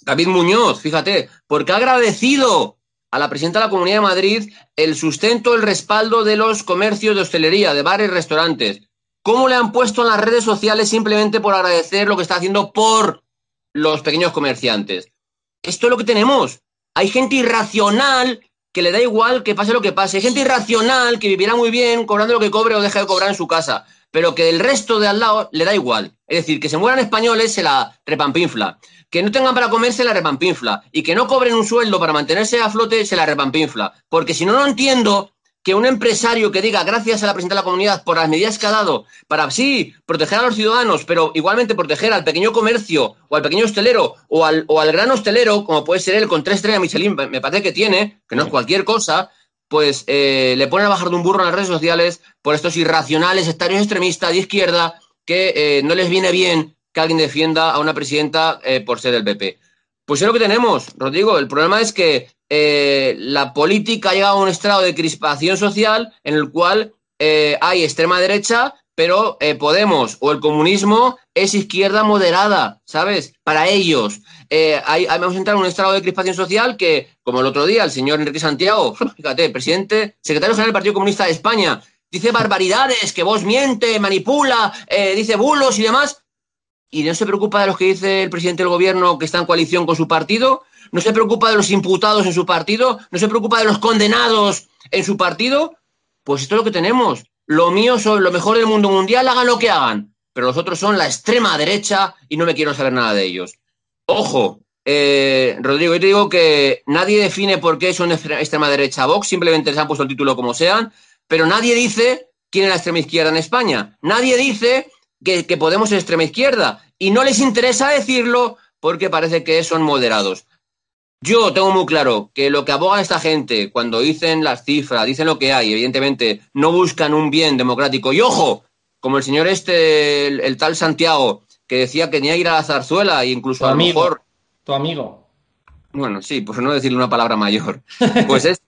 David Muñoz, fíjate, porque ha agradecido a la presidenta de la Comunidad de Madrid el sustento, el respaldo de los comercios de hostelería, de bares y restaurantes. ¿Cómo le han puesto en las redes sociales simplemente por agradecer lo que está haciendo por los pequeños comerciantes? Esto es lo que tenemos. Hay gente irracional que le da igual que pase lo que pase. Hay gente irracional que vivirá muy bien cobrando lo que cobre o deje de cobrar en su casa, pero que el resto de al lado le da igual. Es decir, que se mueran españoles se la repampinfla que no tengan para comerse la repampinfla y que no cobren un sueldo para mantenerse a flote se la repampinfla. Porque si no, no entiendo que un empresario que diga gracias a la presidenta de la comunidad por las medidas que ha dado para, sí, proteger a los ciudadanos, pero igualmente proteger al pequeño comercio o al pequeño hostelero o al, o al gran hostelero, como puede ser él con tres estrellas Michelin, me parece que tiene, que no es cualquier cosa, pues eh, le ponen a bajar de un burro en las redes sociales por estos irracionales sectarios extremistas de izquierda que eh, no les viene bien que alguien defienda a una presidenta eh, por ser del PP. Pues es lo que tenemos, Rodrigo. El problema es que eh, la política ha llegado a un estado de crispación social en el cual eh, hay extrema derecha, pero Podemos o el comunismo es izquierda moderada, ¿sabes? Para ellos. Hay, vamos a entrar en un estado de crispación social que, como el otro día, el señor Enrique Santiago, (laughs) fíjate, presidente, secretario general del Partido Comunista de España, dice barbaridades, que vos miente, manipula, dice bulos y demás, y no se preocupa de los que dice el presidente del gobierno que está en coalición con su partido, no se preocupa de los imputados en su partido, no se preocupa de los condenados en su partido, pues esto es lo que tenemos. Lo mío son lo mejor del mundo mundial, hagan lo que hagan, pero los otros son la extrema derecha y no me quiero saber nada de ellos. Ojo, eh, Rodrigo, yo te digo que nadie define por qué son extrema derecha Vox, simplemente les han puesto el título como sean, pero nadie dice quién es la extrema izquierda en España. Nadie dice que, Podemos es extrema izquierda y no les interesa decirlo porque parece que son moderados. Yo tengo muy claro que lo que aboga esta gente cuando dicen las cifras, dicen lo que hay, evidentemente no buscan un bien democrático. Y ojo, como el señor este, el, tal Santiago, que decía que tenía que ir a la zarzuela e incluso a lo mejor. Tu amigo. Bueno, sí, pues no decirle una palabra mayor. Pues (laughs) es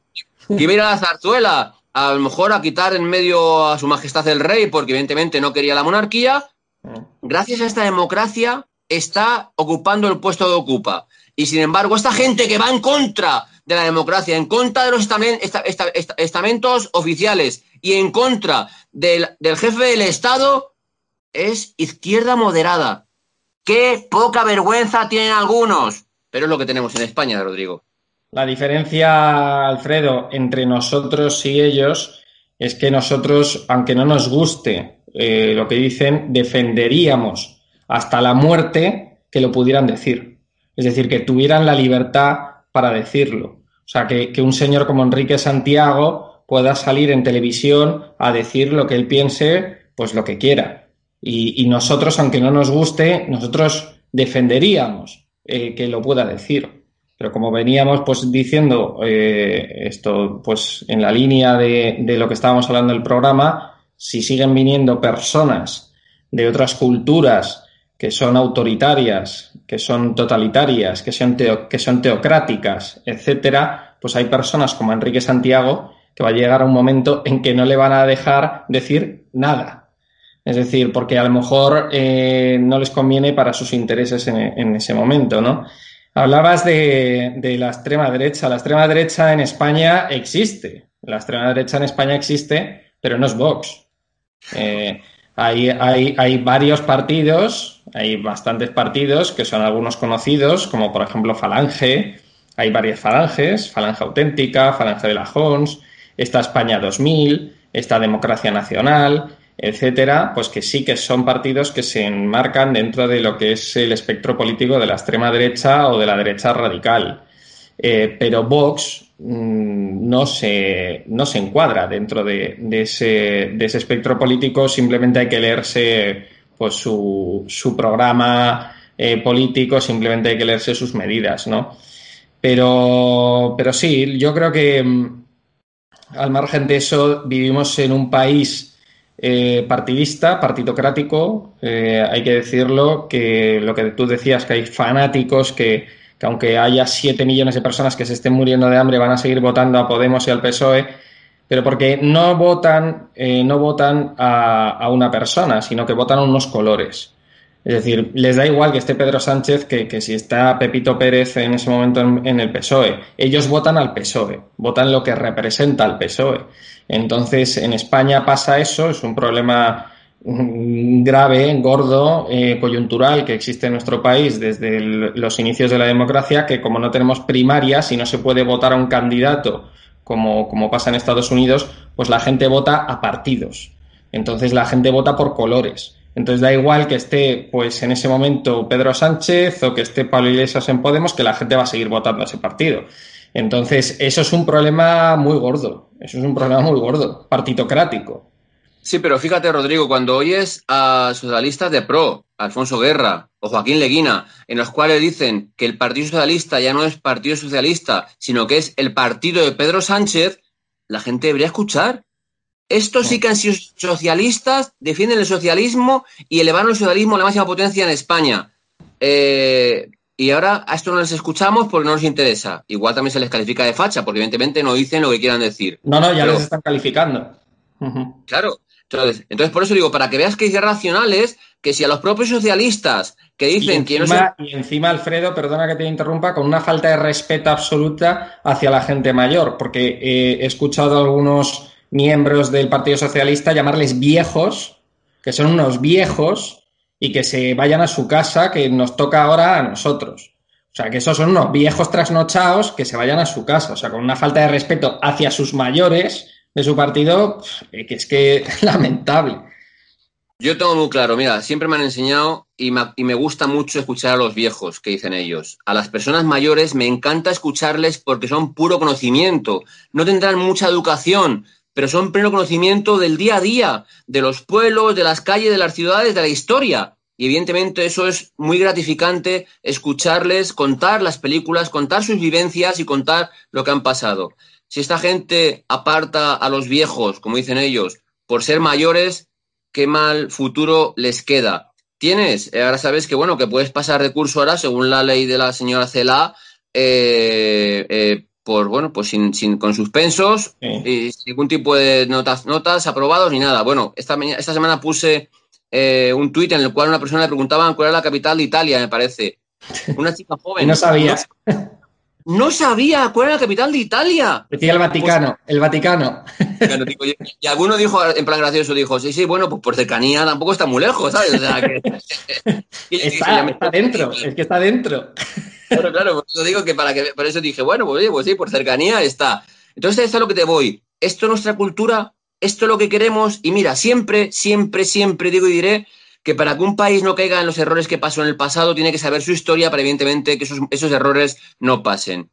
que iba a ir a la zarzuela a lo mejor a quitar en medio a su majestad el rey, porque evidentemente no quería la monarquía, gracias a esta democracia está ocupando el puesto que ocupa. Y sin embargo, esta gente que va en contra de la democracia, en contra de los estamentos oficiales y en contra del, del jefe del Estado, es izquierda moderada. Qué poca vergüenza tienen algunos. Pero es lo que tenemos en España, Rodrigo. La diferencia, Alfredo, entre nosotros y ellos es que nosotros, aunque no nos guste eh, lo que dicen, defenderíamos hasta la muerte que lo pudieran decir. Es decir, que tuvieran la libertad para decirlo. O sea, que, un señor como Enrique Santiago pueda salir en televisión a decir lo que él piense, pues lo que quiera. Y, nosotros, aunque no nos guste, nosotros defenderíamos eh, que lo pueda decir. Pero como veníamos pues diciendo eh, esto, pues en la línea de, lo que estábamos hablando del programa, si siguen viniendo personas de otras culturas que son autoritarias, que son totalitarias, que son, que son teocráticas, etcétera, pues hay personas como Enrique Santiago que va a llegar a un momento en que no le van a dejar decir nada. Es decir, porque a lo mejor eh, no les conviene para sus intereses en, en ese momento, ¿no? Hablabas de, la extrema derecha. La extrema derecha en España existe. La extrema derecha en España existe, pero no es Vox. Eh, hay, hay, varios partidos, hay bastantes partidos que son algunos conocidos, como por ejemplo Falange. Hay varias falanges, Falange Auténtica, Falange de la Jons, está España 2000, está Democracia Nacional, etcétera, pues que sí que son partidos que se enmarcan dentro de lo que es el espectro político de la extrema derecha o de la derecha radical. Eh, pero Vox mm, no, se, no se encuadra dentro de, ese, de, ese, espectro político, simplemente hay que leerse pues, su, su programa eh, político, simplemente hay que leerse sus medidas, ¿no? Pero, pero sí, yo creo que mm, al margen de eso vivimos en un país eh, partidista, partitocrático, eh, hay que decirlo, que lo que tú decías, que hay fanáticos que, aunque haya 7 millones de personas que se estén muriendo de hambre, van a seguir votando a Podemos y al PSOE, pero porque no votan, eh, no votan a, una persona, sino que votan a unos colores. Es decir, les da igual que esté Pedro Sánchez que, que si está Pepito Pérez en ese momento en, el PSOE. Ellos votan al PSOE, votan lo que representa al PSOE. Entonces, en España pasa eso, es un problema grave, gordo, eh, coyuntural que existe en nuestro país desde los inicios de la democracia, que como no tenemos primarias y no se puede votar a un candidato como, como pasa en Estados Unidos, pues la gente vota a partidos. Entonces la gente vota por colores. Entonces da igual que esté, pues en ese momento Pedro Sánchez o que esté Pablo Iglesias en Podemos, que la gente va a seguir votando a ese partido. Entonces, eso es un problema muy gordo. Eso es un problema muy gordo, partitocrático. Sí, pero fíjate, Rodrigo, cuando oyes a socialistas de PRO, Alfonso Guerra o Joaquín Leguina, en los cuales dicen que el Partido Socialista ya no es Partido Socialista, sino que es el partido de Pedro Sánchez, la gente debería escuchar. Estos sí que han sido socialistas, defienden el socialismo y elevaron el socialismo a la máxima potencia en España. Eh, y ahora a esto no les escuchamos porque no nos interesa. Igual también se les califica de facha, porque evidentemente no dicen lo que quieran decir. No, no, ya Pero, les están calificando. Uh -huh. Claro, entonces, entonces, por eso digo, para que veas que es racional es que si a los propios socialistas que dicen que no se... Y encima, Alfredo, perdona que te interrumpa, con una falta de respeto absoluta hacia la gente mayor, porque eh, he escuchado a algunos miembros del Partido Socialista llamarles viejos, que son unos viejos, y que se vayan a su casa, que nos toca ahora a nosotros. O sea, que esos son unos viejos trasnochados que se vayan a su casa. O sea, con una falta de respeto hacia sus mayores de su partido, que es que (laughs) lamentable. Yo tengo muy claro, mira, siempre me han enseñado y me, gusta mucho escuchar a los viejos, que dicen ellos. A las personas mayores me encanta escucharles porque son puro conocimiento. No tendrán mucha educación, pero son pleno conocimiento del día a día, de los pueblos, de las calles, de las ciudades, de la historia. Y evidentemente eso es muy gratificante escucharles contar las películas, contar sus vivencias y contar lo que han pasado. Si esta gente aparta a los viejos, como dicen ellos, por ser mayores, qué mal futuro les queda. Tienes, ahora sabes que bueno, que puedes pasar de curso ahora, según la ley de la señora Cela, eh, eh, por bueno, pues sin, sin con suspensos sí. y sin ningún tipo de notas, notas aprobados ni nada. Bueno, esta, esta semana puse eh, un tuit en el cual una persona le preguntaba cuál era la capital de Italia, me parece. Una chica (laughs) joven. no sabía. No, no, sabía cuál era la capital de Italia. Decía el Vaticano, pues, el Vaticano. (laughs) Digo, y, y, alguno dijo, en plan gracioso, dijo, sí, sí, bueno, pues por cercanía tampoco está muy lejos, ¿sabes? O sea, que... (laughs) está, dije, está dentro, es que está dentro. Claro, claro, por eso digo que para que, por eso dije, bueno, pues, pues sí, por cercanía está. Entonces, esto es a lo que te voy. Esto es nuestra cultura, esto es lo que queremos, y mira, siempre, siempre, siempre digo y diré que para que un país no caiga en los errores que pasó en el pasado, tiene que saber su historia para, evidentemente, que esos, esos errores no pasen.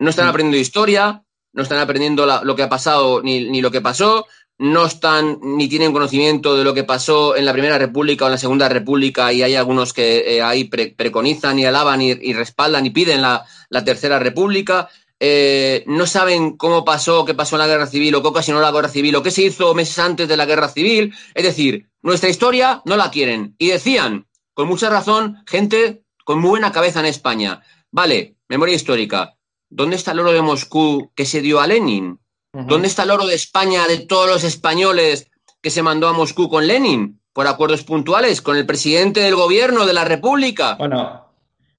No están aprendiendo historia, no están aprendiendo la, lo que ha pasado ni, ni, lo que pasó, no están ni tienen conocimiento de lo que pasó en la Primera República o en la Segunda República y hay algunos que eh, ahí pre preconizan y alaban y, respaldan y piden la, la Tercera República. Eh, no saben cómo pasó, qué pasó en la guerra civil o qué ocasionó la guerra civil o qué se hizo meses antes de la guerra civil. Es decir, nuestra historia no la quieren. Y decían, con mucha razón, gente con muy buena cabeza en España. Vale, memoria histórica. ¿Dónde está el oro de Moscú que se dio a Lenin? Uh -huh. ¿Dónde está el oro de España de todos los españoles que se mandó a Moscú con Lenin? Por acuerdos puntuales, con el presidente del gobierno de la República. Bueno,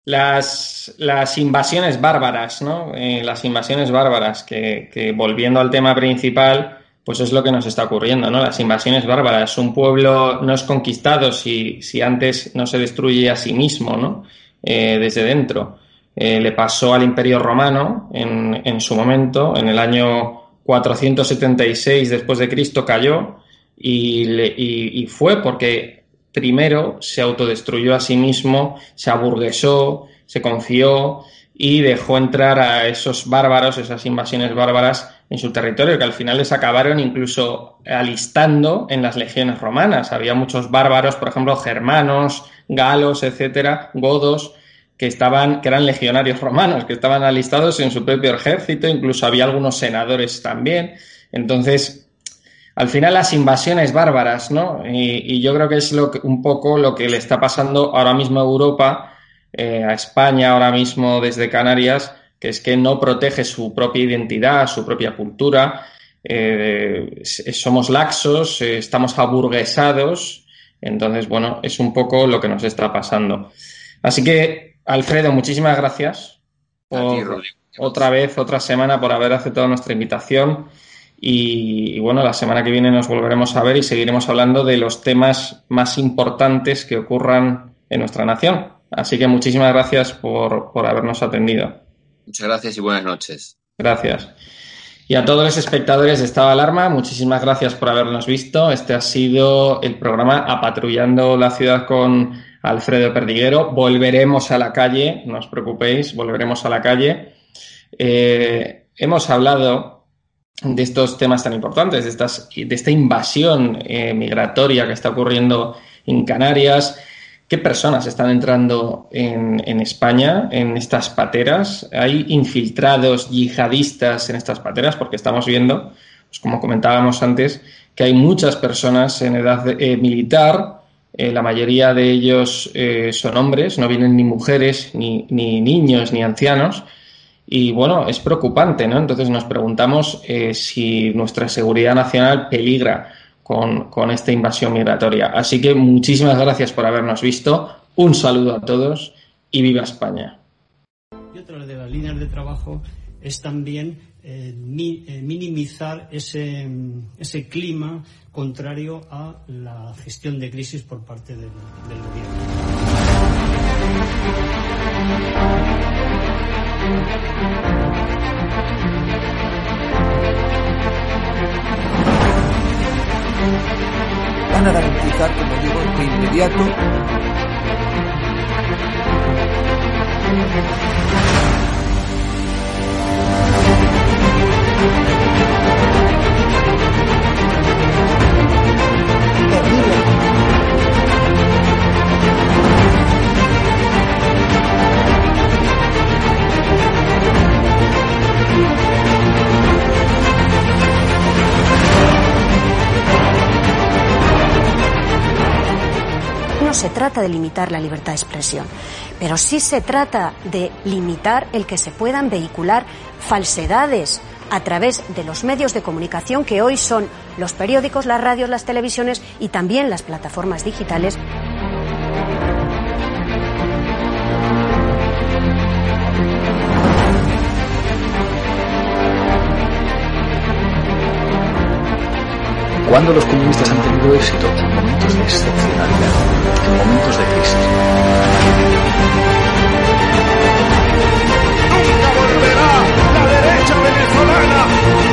las, las invasiones bárbaras, ¿no? Eh, las invasiones bárbaras, que, que, volviendo al tema principal, pues es lo que nos está ocurriendo, ¿no? Las invasiones bárbaras. Un pueblo no es conquistado si, si antes no se destruye a sí mismo, ¿no? Eh, desde dentro. Eh, le pasó al Imperio Romano en, en, su momento, en el año 476 después de Cristo cayó y, y fue porque primero se autodestruyó a sí mismo, se aburguesó, se confió y dejó entrar a esos bárbaros, esas invasiones bárbaras en su territorio, que al final les acabaron incluso alistando en las legiones romanas. Había muchos bárbaros, por ejemplo, germanos, galos, etcétera, godos, que estaban, que eran legionarios romanos, que estaban alistados en su propio ejército, incluso había algunos senadores también. Entonces, al final las invasiones bárbaras, ¿no? Y, yo creo que es lo que, un poco lo que le está pasando ahora mismo a Europa, eh, a España ahora mismo desde Canarias, que es que no protege su propia identidad, su propia cultura, eh, somos laxos, eh, estamos aburguesados, Entonces, bueno, es un poco lo que nos está pasando. Así que, Alfredo, muchísimas gracias por otra vez, otra semana, por haber aceptado nuestra invitación. Y, bueno, la semana que viene nos volveremos a ver y seguiremos hablando de los temas más importantes que ocurran en nuestra nación. Así que muchísimas gracias por, por habernos atendido. Muchas gracias y buenas noches. Gracias. Y a todos los espectadores de Estado de Alarma, muchísimas gracias por habernos visto. Este ha sido el programa Apatrullando la Ciudad con Alfredo Perdiguero. Volveremos a la calle, no os preocupéis, volveremos a la calle. Eh, hemos hablado de estos temas tan importantes, de, estas, de esta invasión eh, migratoria que está ocurriendo en Canarias qué personas están entrando en, España, en estas pateras. Hay infiltrados yihadistas en estas pateras, porque estamos viendo, pues como comentábamos antes, que hay muchas personas en edad eh, militar. Eh, la mayoría de ellos eh, son hombres, no vienen ni mujeres, ni, ni, niños, ni ancianos. Y bueno, es preocupante, ¿no? Entonces nos preguntamos si nuestra seguridad nacional peligra con, esta invasión migratoria. Así que muchísimas gracias por habernos visto. Un saludo a todos y viva España. Y otra de las líneas de trabajo es también eh, eh, minimizar ese, ese, clima contrario a la gestión de crisis por parte del, del gobierno. van a garantizar, como digo, de inmediato se trata de limitar la libertad de expresión, pero sí se trata de limitar el que se puedan vehicular falsedades a través de los medios de comunicación que hoy son los periódicos, las radios, las televisiones y también las plataformas digitales. Cuando los comunistas han tenido éxito en momentos de excepcionalidad, en momentos de crisis. up.